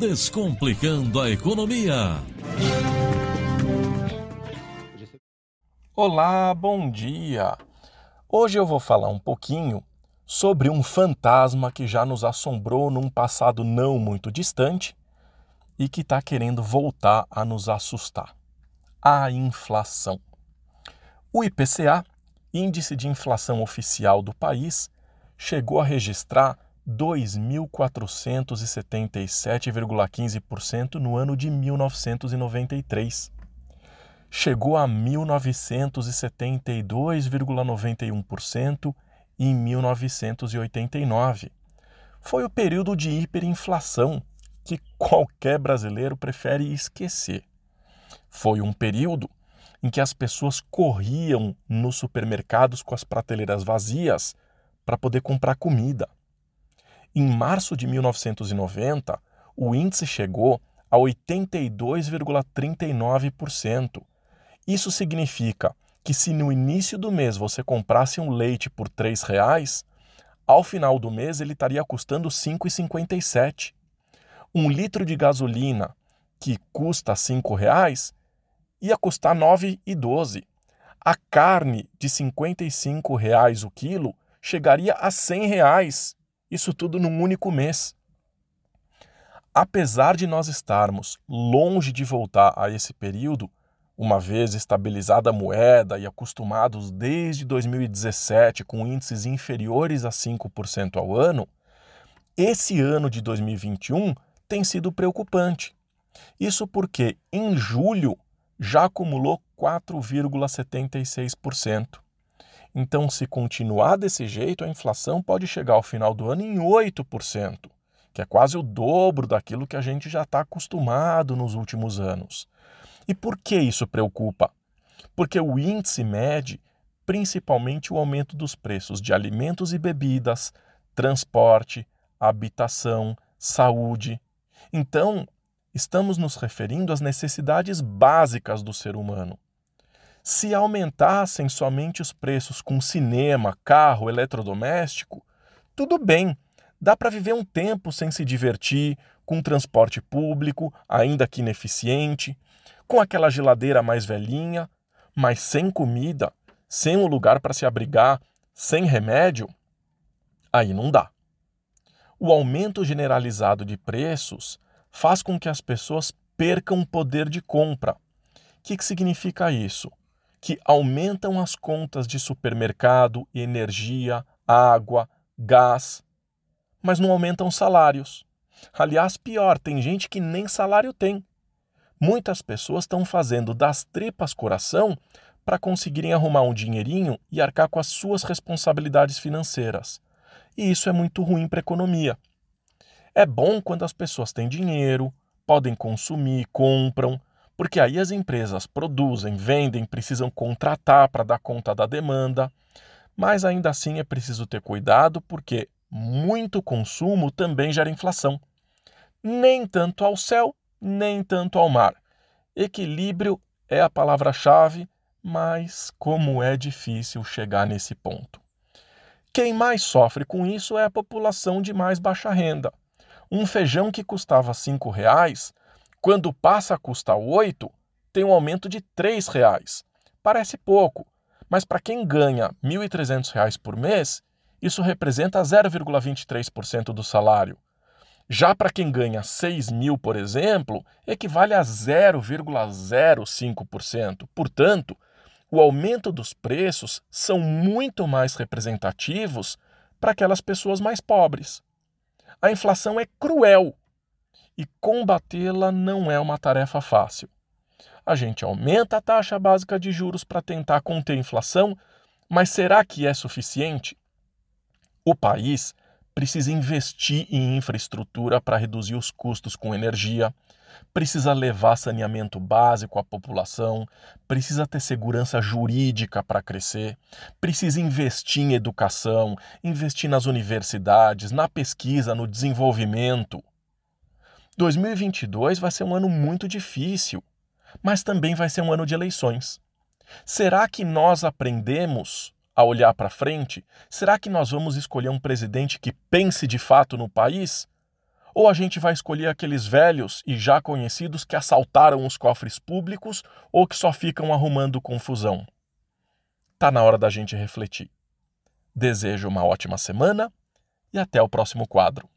Descomplicando a Economia. Olá, bom dia! Hoje eu vou falar um pouquinho sobre um fantasma que já nos assombrou num passado não muito distante e que está querendo voltar a nos assustar: a inflação. O IPCA, Índice de Inflação Oficial do país, chegou a registrar 2.477,15% no ano de 1993. Chegou a 1972,91% em 1989. Foi o período de hiperinflação que qualquer brasileiro prefere esquecer. Foi um período em que as pessoas corriam nos supermercados com as prateleiras vazias para poder comprar comida. Em março de 1990, o índice chegou a 82,39%. Isso significa que se no início do mês você comprasse um leite por R$ reais, ao final do mês ele estaria custando R$ 5,57. Um litro de gasolina que custa R$ reais ia custar R$ 9,12. A carne de 55 reais o quilo chegaria a 100 reais isso tudo num único mês. Apesar de nós estarmos longe de voltar a esse período, uma vez estabilizada a moeda e acostumados desde 2017 com índices inferiores a 5% ao ano, esse ano de 2021 tem sido preocupante. Isso porque em julho já acumulou 4,76%. Então, se continuar desse jeito, a inflação pode chegar ao final do ano em 8%, que é quase o dobro daquilo que a gente já está acostumado nos últimos anos. E por que isso preocupa? Porque o índice mede principalmente o aumento dos preços de alimentos e bebidas, transporte, habitação, saúde. Então, estamos nos referindo às necessidades básicas do ser humano. Se aumentassem somente os preços com cinema, carro, eletrodoméstico, tudo bem, dá para viver um tempo sem se divertir, com transporte público, ainda que ineficiente, com aquela geladeira mais velhinha, mas sem comida, sem um lugar para se abrigar, sem remédio, aí não dá. O aumento generalizado de preços faz com que as pessoas percam o poder de compra. O que, que significa isso? Que aumentam as contas de supermercado, energia, água, gás, mas não aumentam salários. Aliás, pior, tem gente que nem salário tem. Muitas pessoas estão fazendo das tripas coração para conseguirem arrumar um dinheirinho e arcar com as suas responsabilidades financeiras. E isso é muito ruim para a economia. É bom quando as pessoas têm dinheiro, podem consumir, compram, porque aí as empresas produzem, vendem, precisam contratar para dar conta da demanda, mas ainda assim é preciso ter cuidado porque muito consumo também gera inflação. Nem tanto ao céu, nem tanto ao mar. Equilíbrio é a palavra-chave, mas como é difícil chegar nesse ponto. Quem mais sofre com isso é a população de mais baixa renda. Um feijão que custava R$ reais quando passa a custar 8, tem um aumento de R$ reais. Parece pouco, mas para quem ganha R$ 1.300 por mês, isso representa 0,23% do salário. Já para quem ganha 6 mil, por exemplo, equivale a 0,05%. Portanto, o aumento dos preços são muito mais representativos para aquelas pessoas mais pobres. A inflação é cruel e combatê-la não é uma tarefa fácil. A gente aumenta a taxa básica de juros para tentar conter a inflação, mas será que é suficiente? O país precisa investir em infraestrutura para reduzir os custos com energia, precisa levar saneamento básico à população, precisa ter segurança jurídica para crescer, precisa investir em educação, investir nas universidades, na pesquisa, no desenvolvimento. 2022 vai ser um ano muito difícil, mas também vai ser um ano de eleições. Será que nós aprendemos a olhar para frente? Será que nós vamos escolher um presidente que pense de fato no país? Ou a gente vai escolher aqueles velhos e já conhecidos que assaltaram os cofres públicos ou que só ficam arrumando confusão? Tá na hora da gente refletir. Desejo uma ótima semana e até o próximo quadro.